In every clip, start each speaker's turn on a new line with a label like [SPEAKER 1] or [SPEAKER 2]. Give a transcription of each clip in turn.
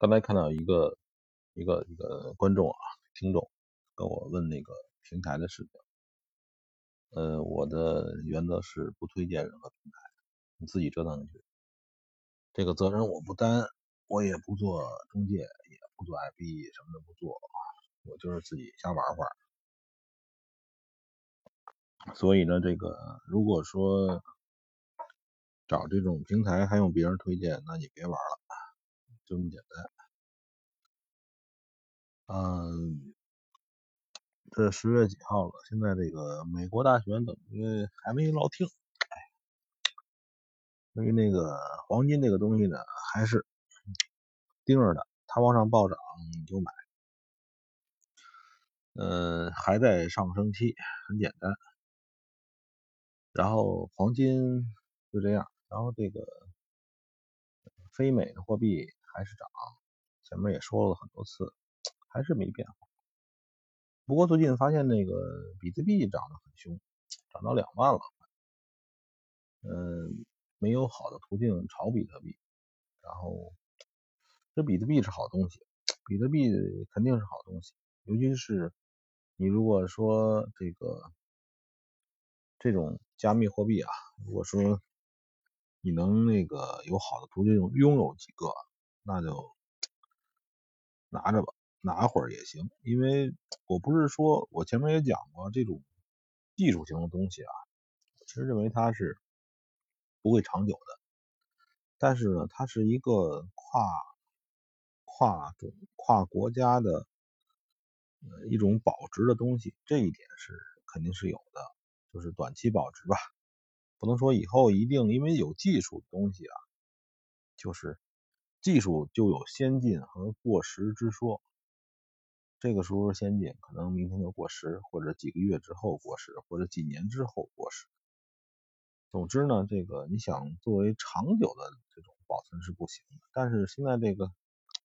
[SPEAKER 1] 刚才看到一个一个一个观众啊，听众跟我问那个平台的事情，呃，我的原则是不推荐任何平台，你自己折腾去，这个责任我不担，我也不做中介，也不做 IP，什么都不做，我就是自己瞎玩玩。所以呢，这个如果说找这种平台还用别人推荐，那你别玩了，就这么简单。嗯，这十月几号了？现在这个美国大选等于还没落听。所以那个黄金这个东西呢，还是盯着的，它往上暴涨你就买。嗯，还在上升期，很简单。然后黄金就这样，然后这个非美的货币还是涨，前面也说了很多次，还是没变化。不过最近发现那个比特币涨得很凶，涨到两万了。嗯，没有好的途径炒比特币，然后这比特币是好东西，比特币肯定是好东西，尤其是你如果说这个。这种加密货币啊，如果说你能那个有好的途径拥有几个，那就拿着吧，拿会儿也行。因为我不是说我前面也讲过，这种技术型的东西啊，其实认为它是不会长久的。但是呢，它是一个跨跨种跨国家的一种保值的东西，这一点是肯定是有的。就是短期保值吧，不能说以后一定，因为有技术的东西啊，就是技术就有先进和过时之说。这个时候先进，可能明天就过时，或者几个月之后过时，或者几年之后过时。总之呢，这个你想作为长久的这种保存是不行的。但是现在这个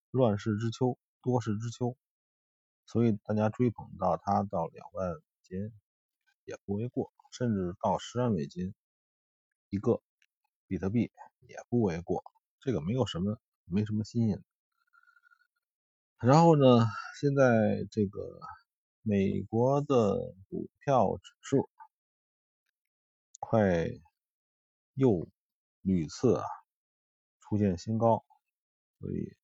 [SPEAKER 1] 乱世之秋，多事之秋，所以大家追捧到它到两万美金也不为过。甚至到十万美金一个比特币也不为过，这个没有什么没什么新鲜。然后呢，现在这个美国的股票指数快又屡次啊出现新高，所以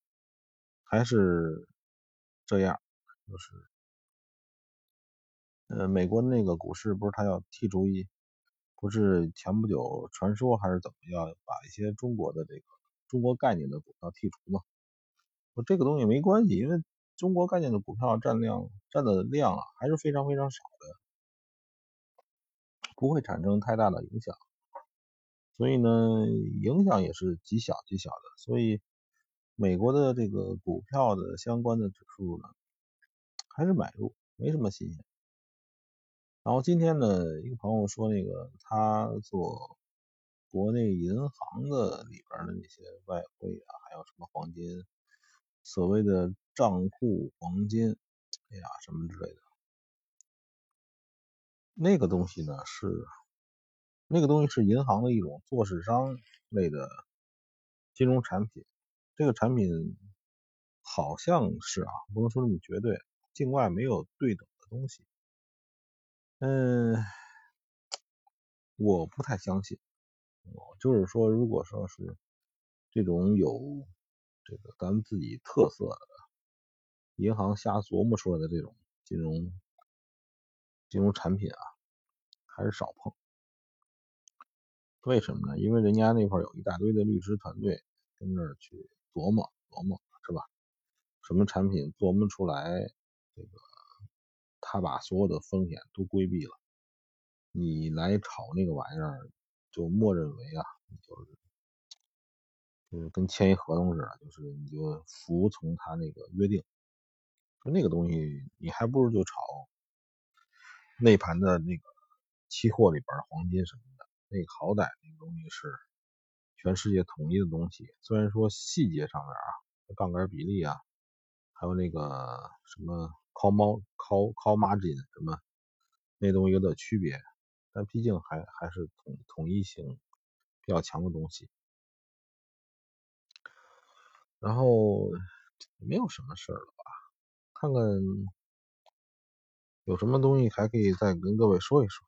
[SPEAKER 1] 还是这样，就是。呃，美国那个股市不是他要剔除一，不是前不久传说还是怎么样，把一些中国的这个中国概念的股票剔除吗？说这个东西没关系，因为中国概念的股票占量占的量啊还是非常非常少的，不会产生太大的影响。所以呢，影响也是极小极小的。所以美国的这个股票的相关的指数呢，还是买入，没什么新鲜。然后今天呢，一个朋友说，那个他做国内银行的里边的那些外汇啊，还有什么黄金，所谓的账户黄金，哎呀，什么之类的，那个东西呢是，那个东西是银行的一种做市商类的金融产品，这个产品好像是啊，不能说那么绝对，境外没有对等的东西。嗯，我不太相信。就是说，如果说是这种有这个咱们自己特色的银行瞎琢磨出来的这种金融金融产品啊，还是少碰。为什么呢？因为人家那块有一大堆的律师团队跟那儿去琢磨琢磨，是吧？什么产品琢磨出来这个？他把所有的风险都规避了，你来炒那个玩意儿，就默认为啊，就是就是跟签一合同似的，就是你就服从他那个约定。就那个东西，你还不如就炒内盘的那个期货里边黄金什么的，那个好歹那个东西是全世界统一的东西。虽然说细节上面啊，杠杆比例啊，还有那个什么。call 猫 call call margin 什么那东西有点区别，但毕竟还还是统统一性比较强的东西。然后没有什么事儿了吧？看看有什么东西还可以再跟各位说一说。